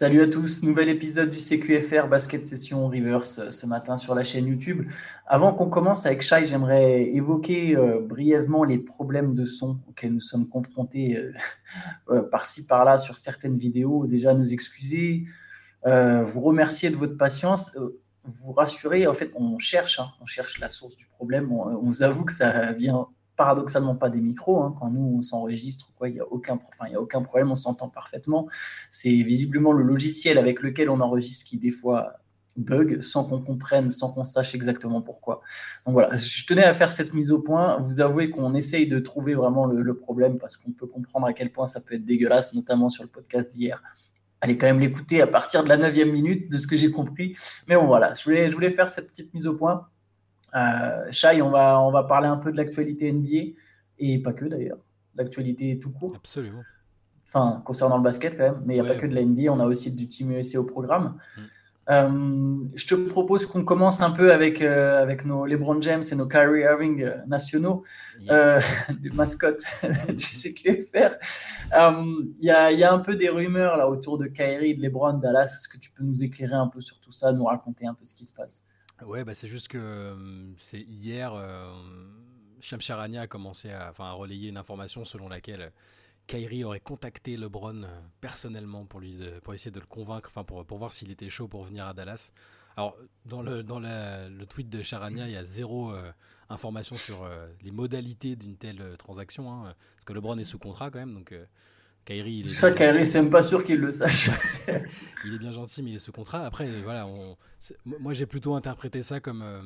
Salut à tous, nouvel épisode du CQFR Basket Session Reverse ce matin sur la chaîne YouTube. Avant qu'on commence avec Shai, j'aimerais évoquer euh, brièvement les problèmes de son auxquels nous sommes confrontés euh, euh, par-ci par-là sur certaines vidéos. Déjà, nous excuser, vous remercier de votre patience, vous rassurer. En fait, on cherche, hein, on cherche la source du problème. On vous avoue que ça vient paradoxalement pas des micros. Hein. Quand nous, on s'enregistre, il n'y a, aucun, problème, on s'entend parfaitement. C'est visiblement le logiciel avec lequel on enregistre qui, des fois, bug sans qu'on comprenne, sans qu'on sache exactement pourquoi. Donc voilà, je tenais à faire cette mise au point. Vous avouez qu'on essaye de trouver vraiment le, problème parce qu'on peut comprendre à quel point ça peut être dégueulasse, notamment sur le podcast d'hier. Allez quand même l'écouter à partir de la neuvième minute, de ce que j'ai compris. Mais bon, voilà, je voulais faire cette petite mise au point. Euh, Shai, on va, on va parler un peu de l'actualité NBA et pas que d'ailleurs, l'actualité tout court. Absolument. Enfin, concernant le basket quand même, mais il n'y a pas que de la NBA, on a aussi du Team USA au programme. Mm. Euh, je te propose qu'on commence un peu avec, euh, avec nos LeBron James et nos Kyrie Irving euh, nationaux, des mascottes du CQFR. Il y, a, y, a, un peu des rumeurs là autour de Kyrie, de LeBron, Dallas. Est-ce que tu peux nous éclairer un peu sur tout ça, nous raconter un peu ce qui se passe? Ouais, bah c'est juste que c'est hier, euh, Charania a commencé à, à, relayer une information selon laquelle Kyrie aurait contacté LeBron personnellement pour, lui pour essayer de le convaincre, enfin pour, pour voir s'il était chaud pour venir à Dallas. Alors, dans le, dans le tweet de Charania, il y a zéro information sur les modalités d'une telle transaction, hein, parce que LeBron est sous contrat quand même, donc Kairi, il est ça, Kairi, c'est même pas sûr qu'il le sache. il est bien gentil, mais il est sous contrat. Après, voilà, moi j'ai plutôt interprété ça comme, euh,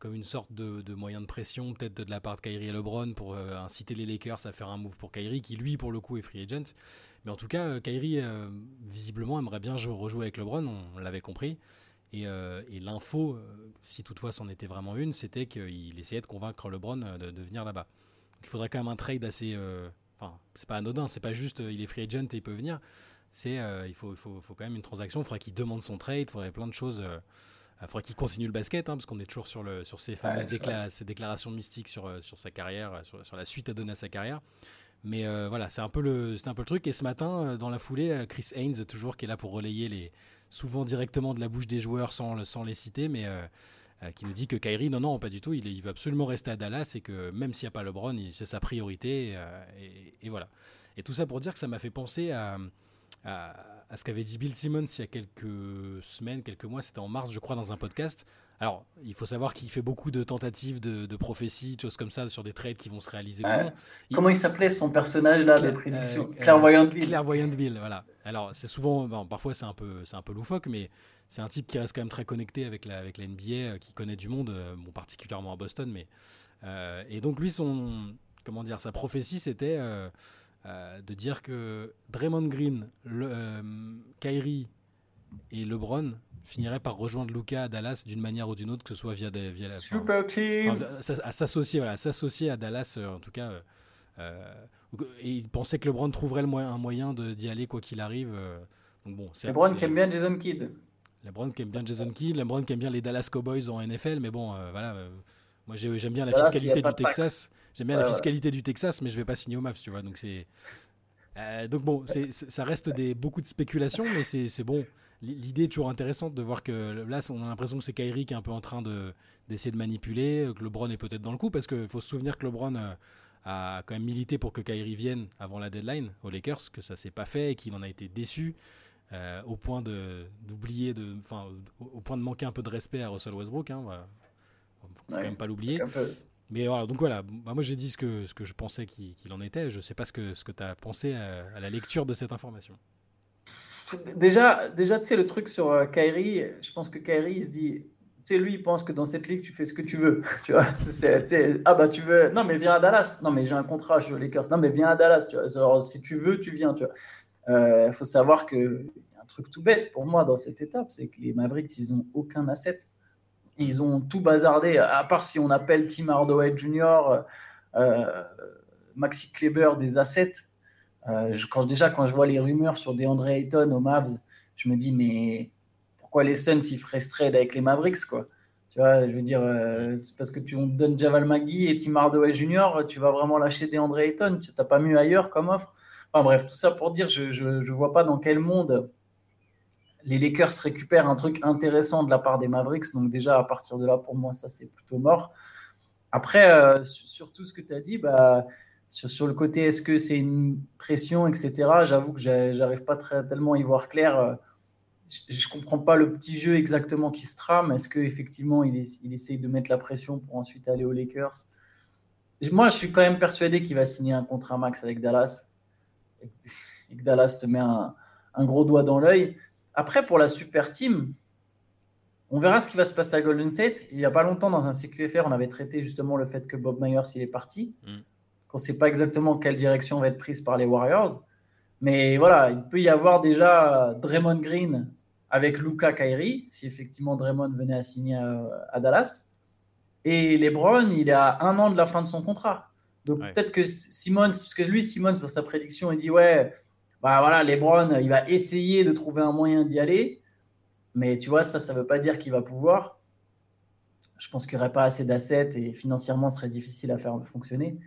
comme une sorte de, moyen de pression, peut-être de la part de Kairi et LeBron pour euh, inciter les Lakers à faire un move pour Kairi, qui lui, pour le coup, est free agent. Mais en tout cas, euh, Kairi, visiblement, aimerait bien rejouer avec LeBron, on, l'avait compris. Et, l'info, si toutefois c'en était vraiment une, c'était qu'il essayait de convaincre LeBron de, de venir là-bas. il faudrait quand même un trade assez Enfin, c'est pas anodin, c'est pas juste euh, il est free agent et il peut venir. C'est euh, il faut, faut, faut, quand même une transaction. Il faudrait qu'il demande son trade, il faudrait plein de choses. Euh, il faudrait qu'il continue le basket, hein, parce qu'on est toujours sur, le, sur ces fameuses ces déclarations mystiques sur, sur sa carrière, sur, sur, la suite à donner à sa carrière. Mais voilà, c'est un, peu le, un peu le truc. Et ce matin, dans la foulée, Chris Haynes, toujours qui est là pour relayer les, souvent directement de la bouche des joueurs sans, sans les citer, mais euh, qui nous dit que Kyrie, non, non, pas du tout, il, il veut absolument rester à Dallas et que même s'il n'y a pas LeBron, c'est sa priorité. Euh, et, voilà. Et tout ça pour dire que ça m'a fait penser à, à, ce qu'avait dit Bill Simmons il y a quelques semaines, quelques mois, c'était en mars, je crois, dans un podcast. Alors, il faut savoir qu'il fait beaucoup de tentatives de, de prophéties, de choses comme ça, sur des trades qui vont se réaliser. Comment il s'appelait son personnage là, des prédictions euh, Clairvoyante Bill. Clairvoyante Bill, voilà. Alors, c'est souvent, bon, parfois c'est un peu, c'est un peu loufoque, mais c'est un type qui reste quand même très connecté avec la, avec la NBA, euh, qui connaît du monde, euh, bon, particulièrement à Boston. Mais, euh, et donc, lui, son, comment dire, sa prophétie, c'était de dire que Draymond Green, le, Kyrie et LeBron finiraient par rejoindre Luca à Dallas d'une manière ou d'une autre, que ce soit via, des, via la. Super team À s'associer voilà, s'associer à Dallas, en tout cas. et il pensait que LeBron trouverait le un moyen d'y aller quoi qu'il arrive. donc bon, LeBron qui aime bien Jason Kidd. LeBron qui aime bien Jason Kidd, LeBron qui aime bien les Dallas Cowboys en NFL, mais bon, euh, voilà. Euh, moi, j'aime bien la fiscalité du Texas. J'aime bien la fiscalité du Texas, mais je vais pas signer au Mavs, tu vois. Donc c'est euh, donc bon, ça reste des, beaucoup de spéculation, mais c'est bon. L'idée est toujours intéressante de voir que là, on a l'impression que c'est Kyrie qui est un peu en train d'essayer de, manipuler, que LeBron est peut-être dans le coup, parce qu'il faut se souvenir que LeBron a quand même milité pour que Kyrie vienne avant la deadline aux Lakers, que ça s'est pas fait et qu'il en a été déçu. Euh, au point d'oublier, de, enfin, au, point de manquer un peu de respect à Russell Westbrook. Hein, voilà. Faut quand même pas l'oublier. Mais voilà, donc voilà, bah, moi j'ai dit ce que, ce que je pensais qu'il en était. Je sais pas ce que, ce que tu as pensé à, la lecture de cette information. Déjà, déjà tu sais, le truc sur euh, Kyrie, je pense que Kyrie il se dit, tu sais, lui, il pense que dans cette ligue, tu fais ce que tu veux. Tu vois, ah bah tu veux, non mais viens à Dallas. Non mais j'ai un contrat, je aux Lakers. Non mais viens à Dallas. Tu vois. si tu veux, tu viens. Tu vois. Il euh, faut savoir a un truc tout bête pour moi dans cette étape, c'est que les Mavericks, ils n'ont aucun asset. Ils ont tout bazardé, à part si on appelle Tim Hardaway Jr., euh, Maxi Kleber des assets. Euh, quand, déjà, quand je vois les rumeurs sur DeAndre Ayton aux Mavs, je me dis, mais pourquoi les Suns ils feraient trade avec les Mavericks quoi? Tu vois, je veux dire, c'est parce que tu donnes Javal Magui et Tim Hardaway Jr., tu vas vraiment lâcher DeAndre Ayton. Tu n'as pas mieux ailleurs comme offre. Enfin bref, tout ça pour dire, je ne vois pas dans quel monde les Lakers récupèrent un truc intéressant de la part des Mavericks. Donc déjà, à partir de là, pour moi, ça, c'est plutôt mort. Après, euh, sur tout ce que tu as dit, bah, sur, le côté, est-ce que c'est une pression, etc., j'avoue que j'arrive pas tellement à y voir clair. Euh, je ne comprends pas le petit jeu exactement qui se trame. Est-ce qu'effectivement, il, il essaye de mettre la pression pour ensuite aller aux Lakers? Moi, je suis quand même persuadé qu'il va signer un contrat max avec Dallas. Et que Dallas se met un, un gros doigt dans l'œil. Après, pour la super team, on verra ce qui va se passer à Golden State. Il n'y a pas longtemps, dans un CQFR, on avait traité justement le fait que Bob Myers il est parti. Mm. Qu'on ne sait pas exactement quelle direction va être prise par les Warriors. Mais voilà, il peut y avoir déjà Draymond Green avec Luca Kyrie, si effectivement Draymond venait à signer à, Dallas. Et LeBron, il est à un an de la fin de son contrat. Donc peut-être que Simmons, parce que lui, Simmons, dans sa prédiction, il dit Ouais, bah voilà, LeBron, il va essayer de trouver un moyen d'y aller. Mais tu vois, ça, ça ne veut pas dire qu'il va pouvoir. Je pense qu'il n'y aurait pas assez d'assets et financièrement, ce serait difficile à faire fonctionner.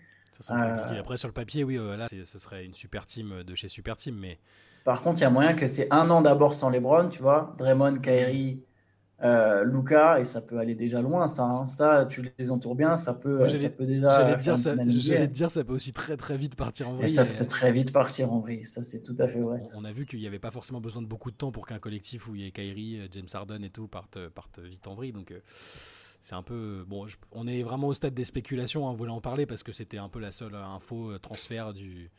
Euh, Après, sur le papier, oui, euh, là, ce serait une super team de chez Super Team. Mais... Par contre, il y a moyen que c'est un an d'abord sans LeBron, tu vois. Draymond, Kyrie, euh, Luca, et ça peut aller déjà loin, ça. Hein. Ça, tu les entoures bien, ça peut, ça peut déjà. J'allais te, dire, ça, te dire, ça peut aussi très très vite partir en vrille. Et ça peut très vite partir en vrille, ça c'est tout à fait vrai. On, a vu qu'il n'y avait pas forcément besoin de beaucoup de temps pour qu'un collectif où il y ait Kyrie, euh, James Harden et tout partent, partent vite en vrille. Donc. Euh, c'est un peu bon. on est vraiment au stade des spéculations. Hein, on voulait en parler parce que c'était un peu la seule info transfert du,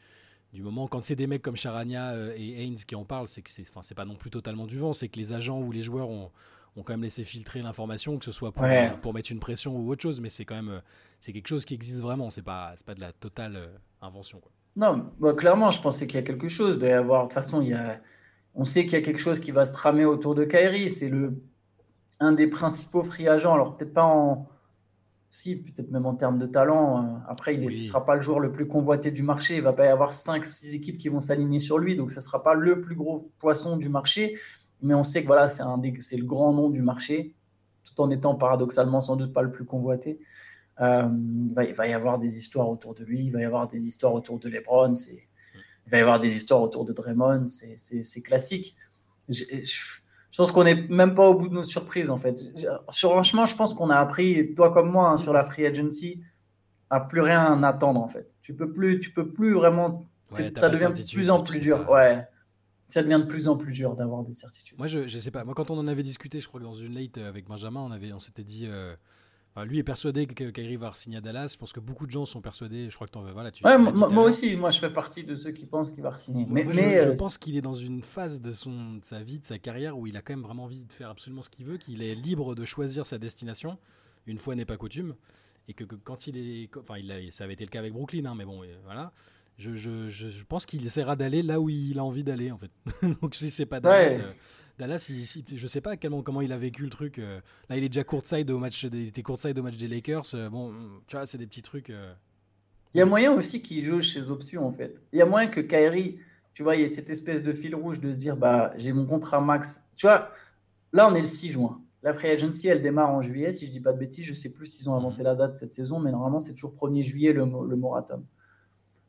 du moment. Quand c'est des mecs comme Charania et Haynes qui en parlent, c'est que c'est, enfin, c'est pas non plus totalement du vent. C'est que les agents ou les joueurs ont, ont quand même laissé filtrer l'information, que ce soit pour, pour, mettre une pression ou autre chose, mais c'est quand même euh, c'est quelque chose qui existe vraiment, c'est pas, pas de la totale euh, invention. Quoi. Non, bah, clairement, je pensais qu'il y a quelque chose. De avoir, de toute façon, il y a, on sait qu'il y a quelque chose qui va se tramer autour de Kairi. C'est le un des principaux free agents. Alors peut-être pas en, si peut-être même en termes de talent. Euh, après, il ne sera pas le joueur le plus convoité du marché. Il va pas y avoir 5-6 équipes qui vont s'aligner sur lui, donc ce ne sera pas le plus gros poisson du marché mais on sait que voilà, c'est, le grand nom du marché, tout en étant paradoxalement sans doute pas le plus convoité. Euh, il, va, y avoir des histoires autour de lui, il va y avoir des histoires autour de LeBron, c'est, il va y avoir des histoires autour de Draymond, c'est, classique. Je, pense qu'on n'est même pas au bout de nos surprises en fait. Sur, franchement, je pense qu'on a appris, toi comme moi, hein, sur la free agency, à plus rien attendre en fait. Tu peux plus, tu peux plus vraiment. ça devient de plus en plus dur. Ouais ça devient de plus en plus dur d'avoir des certitudes. Moi, je, je sais pas. Moi, quand on en avait discuté, je crois que dans une late avec Benjamin, on avait, on s'était dit. Euh, lui est persuadé que Kyrie va signer à Dallas. Je pense que beaucoup de gens sont persuadés. Je crois que voilà, tu, ouais, moi, aussi, moi je fais partie de ceux qui pensent qu'il va signer. Mais, mais, je, euh, pense qu'il est dans une phase de, son, de sa vie, de sa carrière où il a quand même vraiment envie de faire absolument ce qu'il veut, qu'il est libre de choisir sa destination. Une fois n'est pas coutume. Et que, quand il est. Enfin, il a, ça avait été le cas avec Brooklyn, hein, mais bon, voilà je, je, je, pense qu'il essaiera d'aller là où il a envie d'aller en fait. Donc si c'est pas Dallas, euh, Dallas il, je sais pas comment, comment il a vécu le truc. Euh. là il est déjà courtside au match, des, il était courtside au match des Lakers. Euh, bon, tu vois, c'est des petits trucs. Il y a moyen aussi qu'il joue ses options en fait. Il y a moyen que Kyrie, tu vois, il y ait cette espèce de fil rouge de se dire bah j'ai mon contrat max. Tu vois, là on est le 6 juin. La free agency, elle démarre en juillet, si je dis pas de bêtises. Je sais plus s'ils ont avancé la date cette saison, mais normalement c'est toujours 1er juillet le, le moratorium.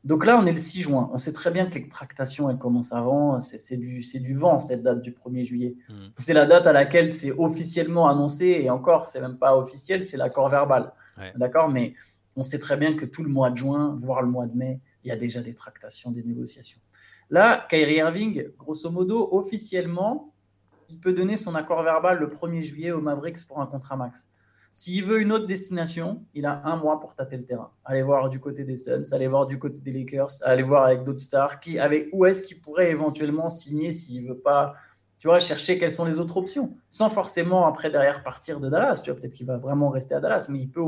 Donc là, on est le 6 juin. On sait très bien que les tractations, elles commencent avant. C'est du, du vent, cette date du 1er juillet. Mm. C'est la date à laquelle c'est officiellement annoncé. Et encore, c'est même pas officiel, c'est l'accord verbal. D'accord? Mais on sait très bien que tout le mois de juin, voire le mois de mai, il y a déjà des tractations, des négociations. Là, Kyrie Irving, grosso modo, officiellement, il peut donner son accord verbal le 1er juillet au Mavericks pour un contrat max. S'il veut une autre destination, il a un mois pour tâter le terrain. Aller voir du côté des Suns, aller voir du côté des Lakers, aller voir avec d'autres stars, qui, avec, où est-ce qu'il pourrait éventuellement signer s'il veut pas, tu vois, chercher quelles sont les autres options, sans forcément après derrière partir de Dallas. Tu vois, peut-être qu'il va vraiment rester à Dallas, mais il peut,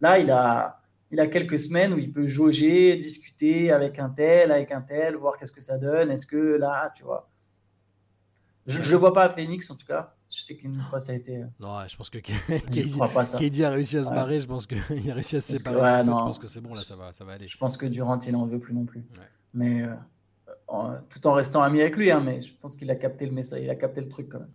là, il a, il a quelques semaines où il peut jauger, discuter avec un tel, avec un tel, voir qu'est-ce que ça donne. Est-ce que là, tu vois, je ne vois pas à Phoenix en tout cas. Je sais qu'une fois ça a été. Euh, non, je pense que KD a réussi à se barrer. Je pense qu'il a réussi à se séparer. je pense que c'est bon, là, ça va, ça va aller. Je pense que Durant, il n'en veut plus non plus. Mais euh, tout en restant ami avec lui, hein, mais je pense qu'il a capté le message, il a capté le truc quand même.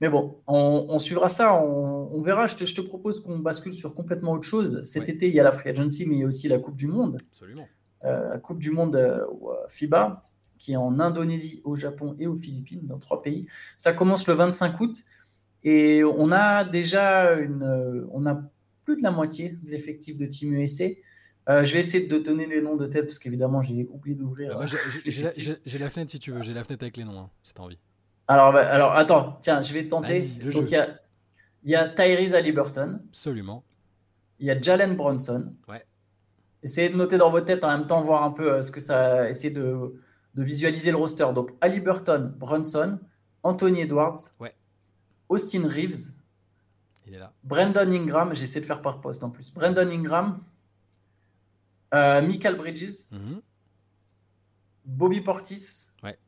Mais bon, on, suivra ça, on, verra. Je te, je te propose qu'on bascule sur complètement autre chose. Cet été, il y a la Free Agency, mais il y a aussi la Coupe du Monde. Absolument. Euh, la Coupe du Monde FIBA qui est en Indonésie, au Japon et aux Philippines, dans trois pays. Ça commence le 25 août et on a déjà une, on a plus de la moitié de l'effectif de Team USA. Euh, je vais essayer de donner les noms de tête parce qu'évidemment j'ai oublié d'ouvrir. Bah, j'ai la, fenêtre si tu veux, j'ai la fenêtre avec les noms, hein, si tu as envie. Alors, bah, alors attends, tiens, je vais tenter. Donc il y a, y a Tyrese Halliburton. Absolument. Il y a Jalen Bronson. Ouais. Essayez de noter dans votre tête en même temps, voir un peu euh, ce que ça. Essayez de, de visualiser le roster. Donc Halliburton, Bronson, Anthony Edwards, ouais. Austin Reeves. Il est là. Brandon Ingram, j'essaie de faire par poste en plus. Brandon Ingram, euh, Michael Bridges, mhm. Bobby Portis ouais.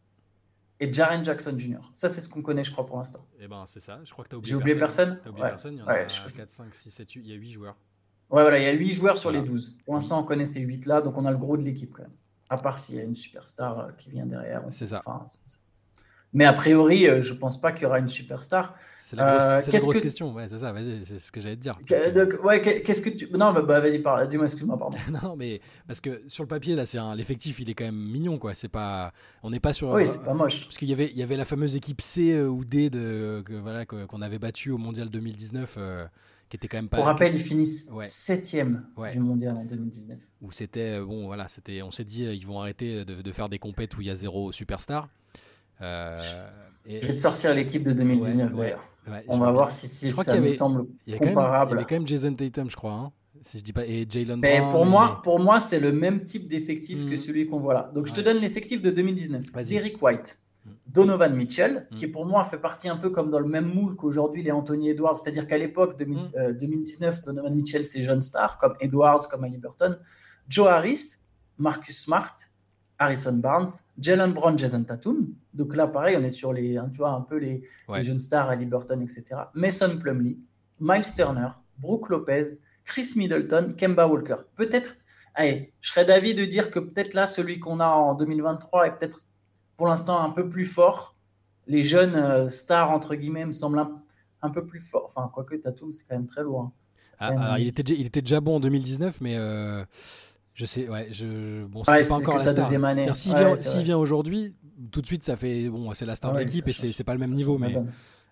et Jaren Jackson Jr. Ça, c'est ce qu'on connaît, je crois, pour l'instant. Eh ben, c'est ça. Je crois que tu as oublié, J'ai oublié personne. T'as oublié ouais. personne. Il y en a je... 4, 5, 6, 7, 8. Il y a 8 joueurs. Ouais, voilà, il y a 8 joueurs sur voilà. les 12. Pour l'instant, on connaît ces 8 là, donc on a le gros de l'équipe quand même. À part s'il y a une superstar euh, qui vient derrière. C'est ça. Enfin, mais a priori, euh, je pense pas qu'il y aura une superstar. C'est la grosse, euh, la grosse que... question. Ouais, c'est ça. Vas-y, c'est ce que j'allais te dire. Que... Ouais, qu'est-ce que tu Non, bah, bah vas-y, parle. Dis-moi, excuse-moi, pardon. non, mais parce que sur le papier là, c'est un... l'effectif, il est quand même mignon, quoi. C'est pas, on n'est pas sur. Oui, c'est pas moche. Parce qu'il y avait, il y avait la fameuse équipe C ou D de, que, voilà, qu'on avait battu au mondial 2019. Euh qui était quand même pas. Pour rappel, ils finissent ouais. septième ouais. du mondial en 2019. Où c'était bon, voilà, c'était, on s'est dit, ils vont arrêter de, de, faire des compètes où il y a zéro superstar. Euh, et... Je vais te sortir l'équipe de 2019 ouais, d'ailleurs. on va voir si, si ça me semble il y comparable. Même, il y avait quand même Jason Tatum, je crois. Hein, si je dis pas, et Jalen Brown. Pour moi, pour moi, c'est le même type d'effectif mmh. que celui qu'on voit là. Donc je te donne l'effectif de 2019. Derrick White. Donovan Mitchell, mmh. qui pour moi fait partie un peu comme dans le même moule qu'aujourd'hui les Anthony Edwards, c'est-à-dire qu'à l'époque 2000, mmh. euh, 2019, Donovan Mitchell c'est jeune star comme Edwards, comme Halliburton, Joe Harris, Marcus Smart, Harrison Barnes, Jalen Brown, Jason Tatum. Donc là pareil, on est sur les, hein, tu vois, un peu les, ouais. les jeunes stars, Halliburton, etc. Mason Plumlee, Miles Turner, Brooke Lopez, Chris Middleton, Kemba Walker. Peut-être, allez, je serais d'avis de dire que peut-être là celui qu'on a en 2023 est peut-être pour l'instant un peu plus fort. Les jeunes euh, stars, entre guillemets, me semblent un, un peu plus forts. Enfin, quoique Tatum, c'est quand même très loin. Ah, alors, il, était, il était déjà bon en 2019, mais euh, je sais, ouais, je, bon, ouais, pas encore la star. Année. S'il ouais, vient, si vient aujourd'hui, tout de suite, ça fait, bon, c'est la star de l'équipe et c'est pas le même niveau, mais.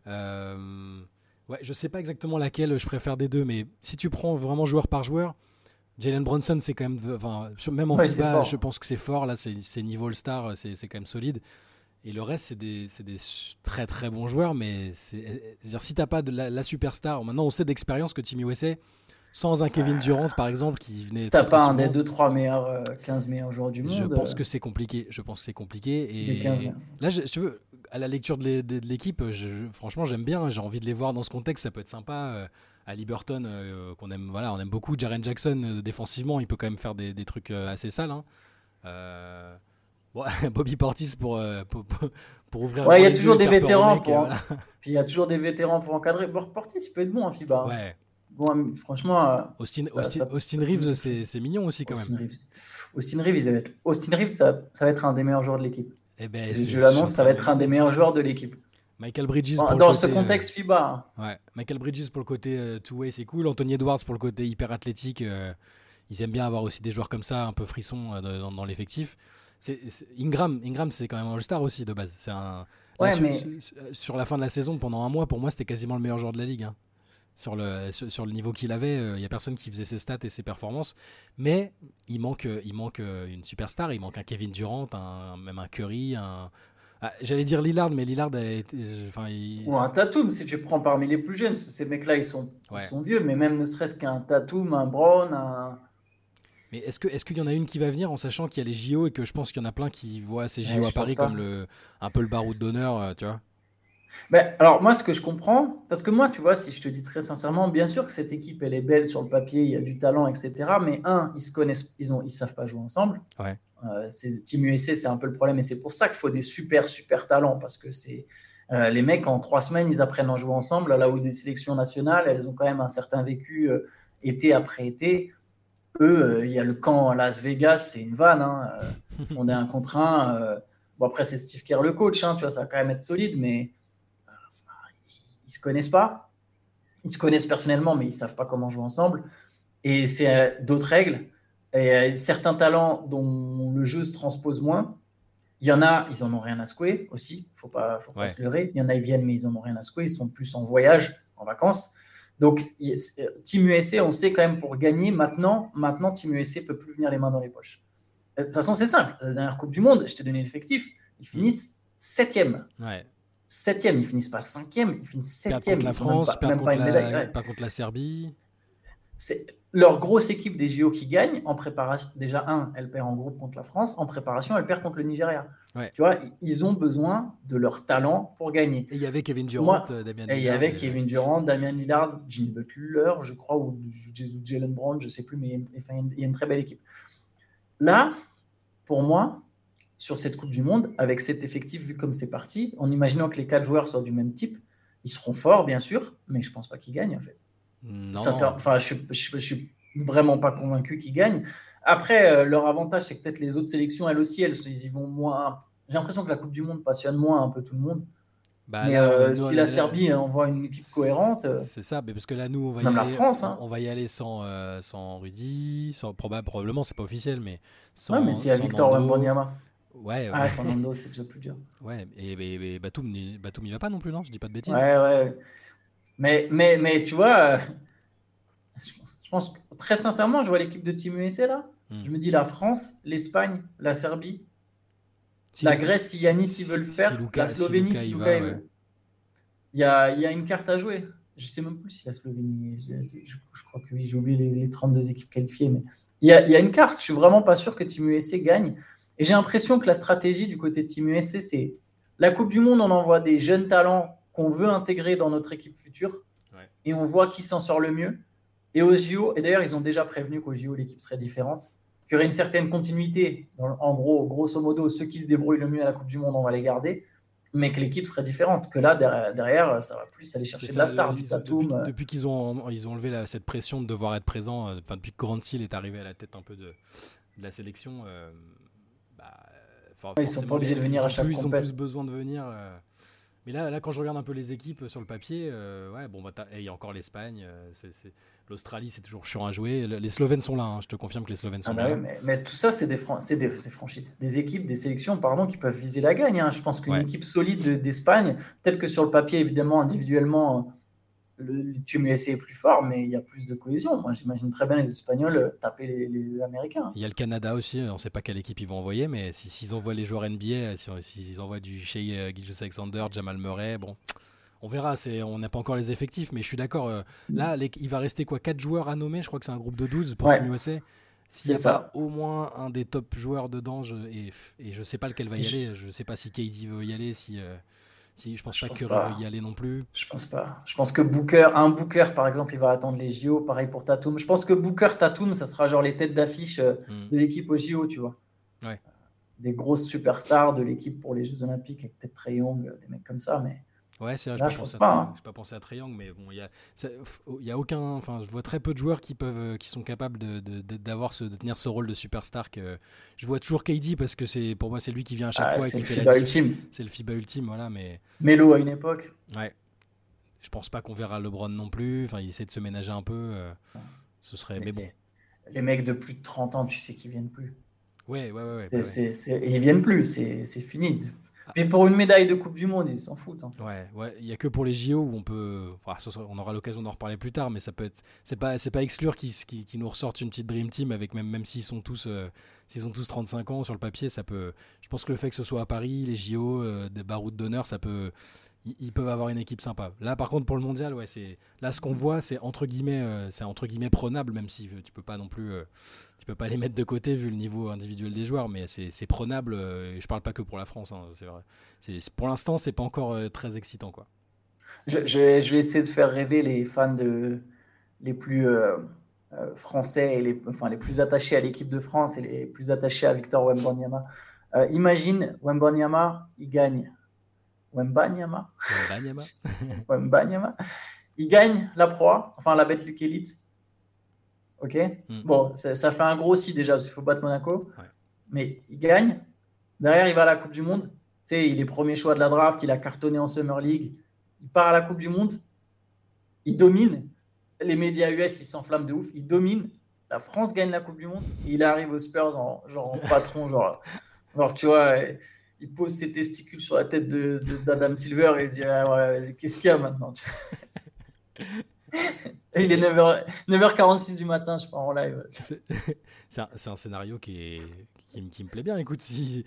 Euh, ouais, je sais pas exactement laquelle je préfère des deux, mais si tu prends vraiment joueur par joueur, Jalen Bronson, c'est quand même, enfin, même en ouais, FIBA, je pense que c'est fort. Là, c'est niveau All-Star, c'est quand même solide. Et le reste, c'est des, des, très très bons joueurs, mais c'est, dire si t'as pas de la, la, superstar, maintenant on sait d'expérience que Team USA, sans un Kevin Durant par exemple, qui venait. Si t'as pas un des 2-3 meilleurs, euh, 15 meilleurs joueurs du monde. Je pense que c'est compliqué. Je pense que c'est compliqué. Et, là, je, tu veux, à la lecture de l'équipe, franchement, j'aime bien. J'ai envie de les voir dans ce contexte. Ça peut être sympa. Euh, à Liberton euh, qu'on aime voilà on aime beaucoup Jaren Jackson euh, défensivement il peut quand même faire des, des trucs euh, assez sales hein. bon, Bobby Portis pour, pour, pour ouvrir ouais il y a toujours des vétérans pour, voilà. puis il y a toujours des vétérans pour encadrer bon, Portis il peut être bon en FIBA hein. ouais bon franchement Austin, ça, Austin, ça, Austin Reeves c'est mignon aussi quand Austin même Reeves. Austin Reeves Austin Reeves ça, ça va être un des meilleurs joueurs de l'équipe eh ben, je l'annonce ça va être un des meilleurs joueurs de l'équipe Michael Bridges pour dans le ce côté, contexte FIBA. Euh, ouais, Michael Bridges pour le côté euh, two-way, c'est cool. Anthony Edwards pour le côté hyper athlétique. Euh, ils aiment bien avoir aussi des joueurs comme ça, un peu frissons dans, dans l'effectif. Ingram, Ingram c'est quand même un All-Star aussi de base. C'est un. Ouais, là, mais... sur, sur, la fin de la saison, pendant un mois, pour moi, c'était quasiment le meilleur joueur de la ligue. Hein. Sur, le, sur, sur, le niveau qu'il avait, il euh, n'y a personne qui faisait ses stats et ses performances. Mais il manque, il manque une superstar, il manque un Kevin Durant, un, même un Curry, un, ah, J'allais dire Lillard, mais Lillard a été. Enfin, il... Ou un Tatum, si tu prends parmi les plus jeunes. Ces mecs-là, ils sont, ouais. ils sont vieux, mais même ne serait-ce qu'un Tatum, un Brown, un. Mais est-ce qu'il est y en a une qui va venir en sachant qu'il y a les JO et que je pense qu'il y en a plein qui voient ces JO ouais, à Paris comme le, un peu le baroud d'honneur, euh, tu vois? Ben, alors moi, ce que je comprends, parce que moi, tu vois, si je te dis très sincèrement, bien sûr que cette équipe, elle est belle sur le papier, il y a du talent, etc. Mais un, ils se connaissent, ils ont, ils savent pas jouer ensemble. Ouais. Euh, Team USA, c'est un peu le problème, et c'est pour ça qu'il faut des super, super talents, parce que c'est euh, les mecs en trois semaines, ils apprennent à jouer ensemble. Là où des sélections nationales, elles ont quand même un certain vécu euh, été après été. Eux, il y a le camp à Las Vegas, c'est une vanne. Hein, fonder un contre un. bon après, c'est Steve Kerr le coach, hein, tu vois, ça va quand même être solide, mais se connaissent pas. Ils se connaissent personnellement, mais ils savent pas comment jouer ensemble. Et c'est euh, d'autres règles. Et euh, certains talents dont le jeu se transpose moins, Il y en a, ils en ont rien à secouer aussi, faut pas, faut pas se leurrer. Il y en a, ils viennent, mais ils en ont rien à secouer, ils sont plus en voyage, en vacances. Donc, Team USA, on sait quand même pour gagner, maintenant, maintenant Team USA peut plus venir les mains dans les poches. Euh, de toute façon, c'est simple. La dernière Coupe du Monde, je t'ai donné l'effectif, ils finissent septième. Ouais. Septième, ils finissent pas cinquième, ils finissent septième. Contre la France, pas, contre, la, pas contre la Serbie. C'est leur grosse équipe des JO qui gagne en préparation. Déjà, un, elle perd en groupe contre la France. En préparation, elle perd contre le Nigeria. Tu vois, ils ont besoin de leur talent pour gagner. Et il y avait Kevin Durant, euh, Damien. Et il y avait Kevin Durant, Damien Lillard, Jimmy Butler, je crois, ou Jalen Brown, je ne sais plus, mais il y a une très belle équipe. Là, pour moi, sur cette Coupe du Monde, avec cet effectif vu comme c'est parti, en imaginant que les quatre joueurs soient du même type, ils seront forts, bien sûr, mais je ne pense pas qu'ils gagnent, en fait. Non. enfin, je ne suis vraiment pas convaincu qu'ils gagnent. Après, euh, leur avantage, c'est que peut-être les autres sélections, elles aussi, elles, ils y vont moins. J'ai l'impression que la Coupe du Monde passionne moins un peu tout le monde. Bah, mais euh, si la Serbie envoie une équipe cohérente. Euh, c'est ça, mais parce que là, nous, on va y aller. La France, hein. On va y aller sans, sans Rudy, sans, probable, probablement, c'est pas officiel, mais sans. Ouais, mais s'il y a Victor Wembanyama. Ouais, ouais. Ah, sans Nando, c'est déjà plus dur. Ouais, et, et, et Batum, Batum, il va pas non plus, non Je dis pas de bêtises. Ouais, ouais. Mais, mais, mais tu vois, je pense que, très sincèrement, je vois l'équipe de Team USA là. Hmm. Je me dis la France, l'Espagne, la Serbie, la Grèce, si Yanis ils veulent le faire, la Slovénie, si Luka, il, il, y a, il y a une carte à jouer. Je sais même plus si la Slovénie. Je, crois que oui, j'ai oublié les, 32 équipes qualifiées, mais il y, a, il y, a, une carte. Je suis vraiment pas sûr que Team USA gagne. Et j'ai l'impression que la stratégie du côté de Team USA, c'est la Coupe du Monde, on envoie des jeunes talents qu'on veut intégrer dans notre équipe future, et on voit qui s'en sort le mieux. Et aux JO, et d'ailleurs, ils ont déjà prévenu qu'aux JO, l'équipe serait différente, qu'il y aurait une certaine continuité. en gros, grosso modo, ceux qui se débrouillent le mieux à la Coupe du Monde, on va les garder, mais que l'équipe serait différente. Que là, derrière, ça va plus aller chercher de la star, du Tatum. Depuis, depuis qu'ils ont, ils ont enlevé cette pression de devoir être présent, euh, enfin, depuis que Grant Hill est arrivé à la tête un peu de, la sélection, euh, bah, ils sont pas obligés de venir à chaque Ils ont plus besoin de venir. Euh, mais là, là, quand je regarde un peu les équipes sur le papier, euh, ouais, bon, bah, il y a encore l'Espagne, euh, l'Australie, c'est toujours chiant à jouer. Les Slovènes sont là, hein, je te confirme que les Slovènes sont ah bah là. mais, tout ça, c'est des, des, franchises, des équipes, des sélections, pardon, qui peuvent viser la gagne. Hein. Je pense qu'une équipe solide d'Espagne, peut-être que sur le papier, évidemment, individuellement, le, Team USA est plus fort, mais il y a plus de cohésion. Moi, j'imagine très bien les Espagnols euh, taper les, Américains. Il y a le Canada aussi, on ne sait pas quelle équipe ils vont envoyer, mais s'ils envoient les joueurs NBA, s'ils envoient du Shea euh, Gilgeous Alexander, Jamal Murray, bon, on verra. On n'a pas encore les effectifs, mais je suis d'accord. Euh, là, il va rester quoi 4 joueurs à nommer Je crois que c'est un groupe de 12 pour Team USA. S'il n'y a pas au moins un des top joueurs dedans, je, et, je ne sais pas lequel va y aller, je ne sais pas si KD veut y aller, si. Si, je pense pas que Curry y aller non plus. Je pense pas. Je pense que Booker, un Booker par exemple, il va attendre les JO. Pareil pour Tatum. Je pense que Booker, Tatum, ça sera genre les têtes d'affiche euh, hmm. de l'équipe aux JO, tu vois. Ouais. Des grosses superstars de l'équipe pour les Jeux Olympiques, avec peut-être Young, des mecs comme ça, mais. Ouais, c'est vrai, je, pense pas. Hein. pas pensé à Triangle, mais bon, il y a, y a aucun. Enfin, je vois très peu de joueurs qui peuvent, euh, qui sont capables de, d'avoir de tenir ce rôle de superstar. Que, je vois toujours KD parce que c'est, pour moi, c'est lui qui vient à chaque ah, fois et qui fait FIBA ultime. C'est le FIBA ultime, voilà. Mais. Melo à une époque. Ouais. Je pense pas qu'on verra LeBron non plus. Enfin, il essaie de se ménager un peu. Euh, ce serait, mais, bon. Les mecs de plus de 30 ans, tu sais qu'ils viennent plus. Ouais, ouais, ouais. ouais, c'est, ils viennent plus, c'est, fini. Mais pour une médaille de Coupe du Monde, ils s'en foutent. Hein. Ouais, ouais. Il n'y a que pour les JO où on peut. on aura l'occasion d'en reparler plus tard, mais ça peut être. C'est pas, c'est pas exclure qu'ils qui, nous ressortent une petite Dream Team avec même, même s'ils sont tous. Euh, s'ils ont tous 35 ans sur le papier, ça peut. Je pense que le fait que ce soit à Paris, les JO, euh, des baroutes d'honneur, ça peut ils peuvent avoir une équipe sympa. Là, par contre, pour le mondial, ouais, c'est là ce qu'on voit, c'est entre guillemets, euh, c'est entre guillemets prenable, même si tu peux pas non plus, euh, tu peux pas les mettre de côté vu le niveau individuel des joueurs, mais c'est prenable. Euh, et je parle pas que pour la France, hein, c'est vrai. Pour l'instant, c'est pas encore très excitant, quoi. Je, je, vais, essayer de faire rêver les fans de les plus français et les, enfin, les plus attachés à l'équipe de France et les plus attachés à Victor Wembanyama. imagine Wembanyama, il gagne Wembanyama. Wembanyama. Il gagne la proie, enfin la Betclic Elite. Ok? Hmm. Bon, ça, fait un gros si déjà, parce qu'il faut battre Monaco. Mais il gagne. Derrière, il va à la Coupe du Monde. Tu sais, il est premier choix de la draft, il a cartonné en Summer League. Il part à la Coupe du Monde. Il domine. Les médias US, ils s'enflamment de ouf. Il domine. La France gagne la Coupe du Monde. il arrive aux Spurs en, genre, en patron, genre, genre, tu vois il pose ses testicules sur la tête d'Adam de, Silver et il dit ah, Qu'est-ce qu'il y a maintenant Il est 9h, 9h46 du matin, je pars en live. C'est un, scénario qui, est, qui, me plaît bien. Écoute, si.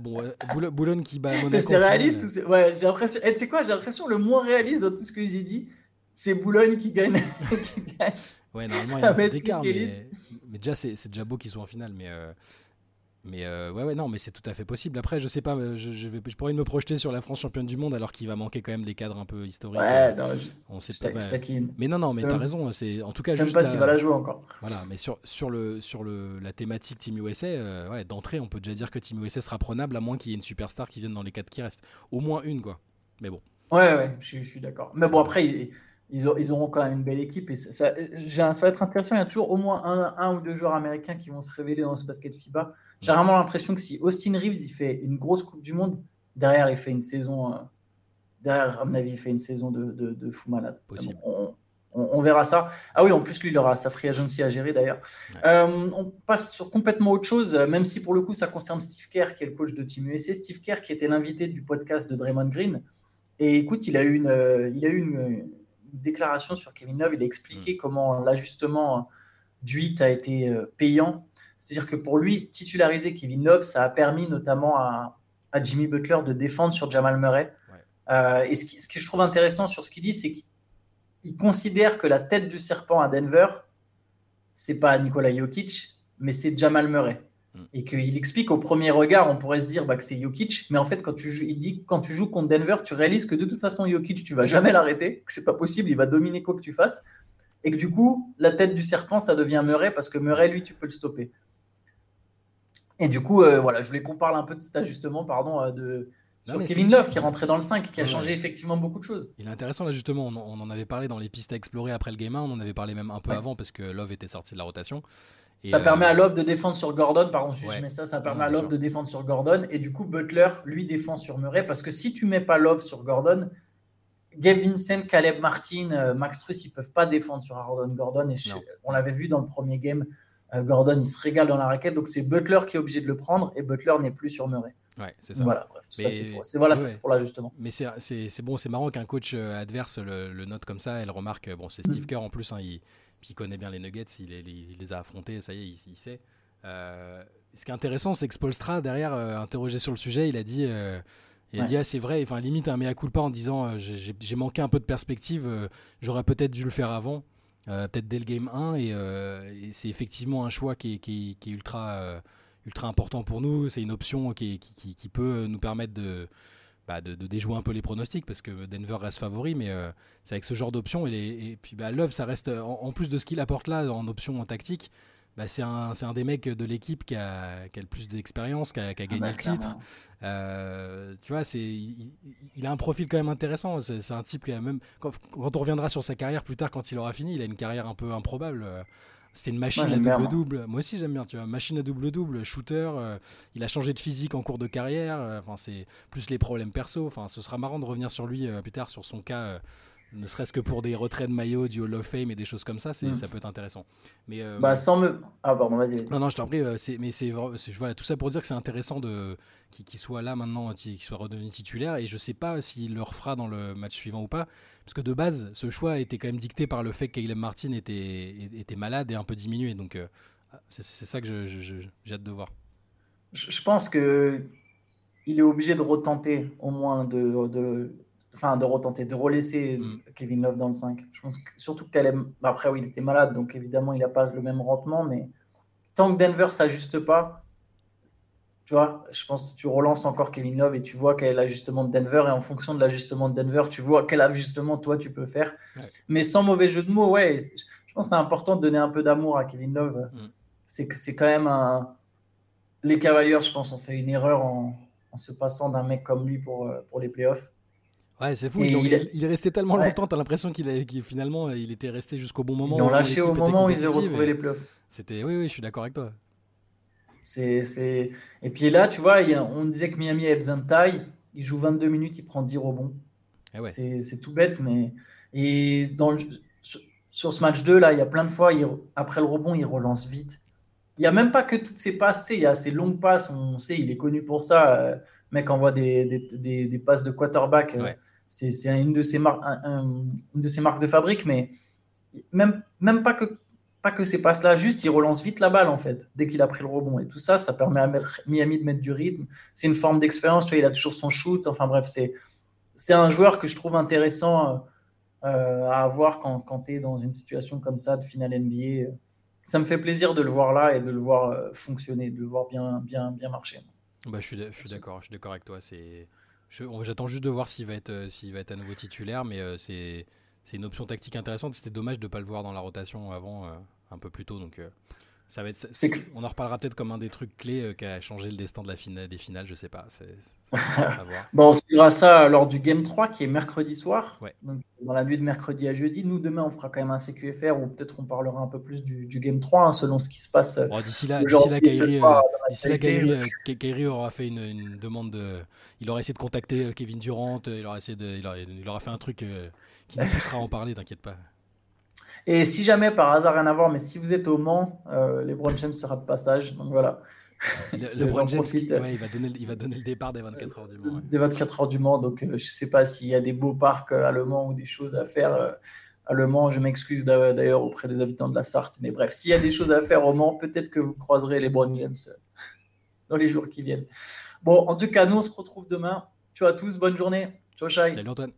bon, euh, Boulogne qui bat Monaco. C'est réaliste ou c'est. Ouais, j'ai l'impression. Eh, tu sais quoi, j'ai l'impression le moins réaliste dans tout ce que j'ai dit, c'est Boulogne qui gagne. qui gagne. Ouais, normalement, il y a un petit écart, mais, mais, déjà, c'est déjà beau qu'ils soient en finale. Mais, euh, mais euh, ouais, ouais, non, mais c'est tout à fait possible. Après, je sais pas, euh, je, je, vais, je pourrais me projeter sur la France championne du monde alors qu'il va manquer quand même des cadres un peu historiques. Ouais, non, je, on sait pas. Mais non, non, mais t'as raison. C'est en tout cas je sais pas s'il va la jouer encore. Voilà, mais sur sur le sur le la thématique Team USA, euh, ouais, d'entrée, on peut déjà dire que Team USA sera prenable à moins qu'il y ait une superstar qui vienne dans les quatre qui restent. Au moins une, quoi. Mais bon. Ouais, ouais, je, suis d'accord. Mais bon, après. ils, ils, auront quand même une belle équipe et ça, ça, va être intéressant. Il y a toujours au moins un, un, ou deux joueurs américains qui vont se révéler dans ce basket FIBA. J'ai vraiment l'impression que si Austin Reeves il fait une grosse Coupe du Monde, derrière il fait une saison, euh, derrière à mon avis il fait une saison de, de, fou malade. Possible. On, verra ça. Ah oui, en plus lui il aura sa free agency à gérer d'ailleurs. Euh, on passe sur complètement autre chose, même si pour le coup ça concerne Steve Kerr qui est le coach de Team USA. Steve Kerr qui était l'invité du podcast de Draymond Green. Et écoute, il a eu une, euh, il a eu une, déclaration sur Kevin Love. Il a expliqué mm. comment l'ajustement du 8 a été payant c'est-à-dire que pour lui, titulariser Kevin Love, ça a permis notamment à, Jimmy Butler de défendre sur Jamal Murray. Euh, et ce, ce, que je trouve intéressant sur ce qu'il dit, c'est qu'il considère que la tête du serpent à Denver, c'est pas Nikola Jokic, mais c'est Jamal Murray. Mm. Et qu'il explique au premier regard, on pourrait se dire bah, que c'est Jokic, mais en fait, quand tu joues, il dit quand tu joues contre Denver, tu réalises que de toute façon, Jokic, tu vas jamais l'arrêter, que c'est pas possible, il va dominer quoi que tu fasses, et que du coup, la tête du serpent, ça devient Murray parce que Murray, lui, tu peux le stopper. Et du coup, euh, voilà, je voulais qu'on parle un peu de cet ajustement, pardon, euh, de, sur Kevin Love qui est rentré dans le 5, qui a changé effectivement beaucoup de choses. Il est intéressant l'ajustement, on, on en avait parlé dans les pistes à explorer après le game 1, on en avait parlé même un peu avant parce que Love était sorti de la rotation. ça permet à euh, Love de défendre sur Gordon, pardon, je mets ça, ça permet à Love de défendre sur Gordon, et du coup Butler, lui, défend sur Murray, parce que si tu mets pas Love sur Gordon, Gabe Vincent, Caleb Martin, Max Truss, ils peuvent pas défendre sur Aaron Gordon, et on l'avait vu dans le premier game, Gordon, il se régale dans la raquette. Donc, c'est Butler qui est obligé de le prendre et Butler n'est plus sur Murray. Ouais, c'est ça. Voilà, c'est pour, voilà, pour l'ajustement. Mais c'est bon, c'est marrant qu'un coach euh, adverse le, note comme ça. Elle remarque, bon, c'est Steve Kerr en plus, hein, il, il, connaît bien les Nuggets, il, les a affrontés, ça y est, il, sait. Euh, ce qui est intéressant, c'est que Spolstra, derrière, interrogé sur le sujet, il a dit. il a dit, ah, c'est vrai, enfin, limite un mea culpa en disant j'ai manqué un peu de perspective, j'aurais peut-être dû le faire avant. Euh, peut-être dès le game 1, euh, et, c'est effectivement un choix qui est, ultra, euh, ultra important pour nous. C'est une option qui, peut nous permettre bah, de, déjouer un peu les pronostics, parce que Denver reste favori, mais c'est avec ce genre d'option. Et, puis bah, Love, ça reste, en, plus de ce qu'il apporte là en option en tactique, bah, c'est un, un, des mecs de l'équipe qui a, qui a, le plus d'expérience, qui a, qui a ah gagné bah, le titre. Euh, tu vois, c'est, il, il, a un profil quand même intéressant. C'est, un type qui a même. Quand, quand, on reviendra sur sa carrière plus tard, quand il aura fini, il a une carrière un peu improbable. C'était une machine à double-double. Moi aussi, j'aime bien, tu vois. Machine à double-double, shooter. Euh, il a changé de physique en cours de carrière. Euh, enfin, c'est plus les problèmes perso. Enfin, ce sera marrant de revenir sur lui plus tard, sur son cas ne serait-ce que pour des retraits de maillot du Hall of Fame et des choses comme ça, mm. ça peut être intéressant. Mais euh, bah sans me ah pardon vas-y. Non non je t'en prie, euh, mais c'est, voilà tout ça pour dire que c'est intéressant de qu'il, soit là maintenant, qu'il soit redevenu titulaire et je sais pas s'il le refera dans le match suivant ou pas, parce que de base ce choix été quand même dicté par le fait que Caleb Martin était était malade et un peu diminué, donc euh, c'est, ça que j'ai hâte de voir. Je, pense que il est obligé de retenter au moins de, de enfin de retenter, de relaisser mm. Kevin Love dans le 5. Je pense que, surtout qu'elle bah, après oui, il était malade, donc évidemment il n'a pas le même rendement, mais tant que Denver s'ajuste pas, tu vois, je pense que tu relances encore Kevin Love et tu vois quel est l'ajustement de Denver et en fonction de l'ajustement de Denver, tu vois quel ajustement toi tu peux faire. Mais sans mauvais jeu de mots, ouais, je pense que c'est important de donner un peu d'amour à Kevin Love. Mm. C'est que c'est quand même un les Cavaliers, je pense, ont fait une erreur en, en se passant d'un mec comme lui pour, euh, pour les playoffs. Ouais, c'est fou. Il, est resté tellement longtemps, t'as l'impression qu'il finalement il était resté jusqu'au bon moment. Ils l'ont lâché au moment où ils ont retrouvé les playoffs. C'était, oui, oui, je suis d'accord avec toi. C'est, Et puis là, tu vois, on disait que Miami a besoin de taille. Il joue 22 minutes, il prend 10 rebonds. Eh ouais. C'est tout bête, mais. Et dans sur, ce match 2, là, il y a plein de fois, il... après le rebond, il relance vite. Il n'y a même pas que toutes ces passes, tu sais, il y a ces longues passes, on sait, il est connu pour ça. Euh, mec envoie des, des, des, passes de quarterback. C'est une, de ses marques, une de ses marques de fabrique, mais même, même pas que pas que ces passes-là, juste il relance vite la balle en fait, dès qu'il a pris le rebond. Et tout ça, ça permet à Miami de mettre du rythme. C'est une forme d'expérience, tu vois, il a toujours son shoot. Enfin bref, c'est, c'est un joueur que je trouve intéressant euh, à avoir quand, quand tu es dans une situation comme ça de finale NBA. Ça me fait plaisir de le voir là et de le voir euh, fonctionner, de le voir bien, bien, bien marcher. Bah, je suis, je suis d'accord, je suis d'accord avec toi. C'est, j'attends juste de voir s'il va être, euh, s'il va être à nouveau titulaire, mais c'est, c'est une option tactique intéressante. C'était dommage de ne pas le voir dans la rotation avant un peu plus tôt. Donc, euh, ça va être, on en reparlera peut-être comme un des trucs clés euh, qui a changé le destin de la finale, des finales, je sais pas. bon, on suivra ça lors du Game 3 qui est mercredi soir. Donc, dans la nuit de mercredi à jeudi. Nous, demain, on fera quand même un CQFR ou peut-être on parlera un peu plus du, Game 3 hein, selon ce qui se passe. Bon, d'ici là, d'ici là, Kairi, euh, Kairi, aura fait une, demande de. Il aura essayé de contacter Kevin Durant, il aura, essayé de, il aura fait un truc qui nous poussera à en parler, t'inquiète pas. Et si jamais, par hasard, rien à voir, mais si vous êtes au Mans, euh, les Brown James sera de passage. Donc voilà. Le, Brown James, il, va donner, il va donner le départ des 24 heures du Mans. Des 24 heures du Mans. Donc euh, je ne sais pas s'il y a des beaux parcs euh, à Le Mans ou des choses à faire à Le Mans. Je m'excuse d'ailleurs auprès des habitants de la Sarthe. Mais bref, s'il y a des choses à faire au Mans, peut-être que vous croiserez les Brown James dans les jours qui viennent. Bon, en tout cas, nous, on se retrouve demain. Ciao à tous, bonne journée. Ciao, Shai. Salut Antoine.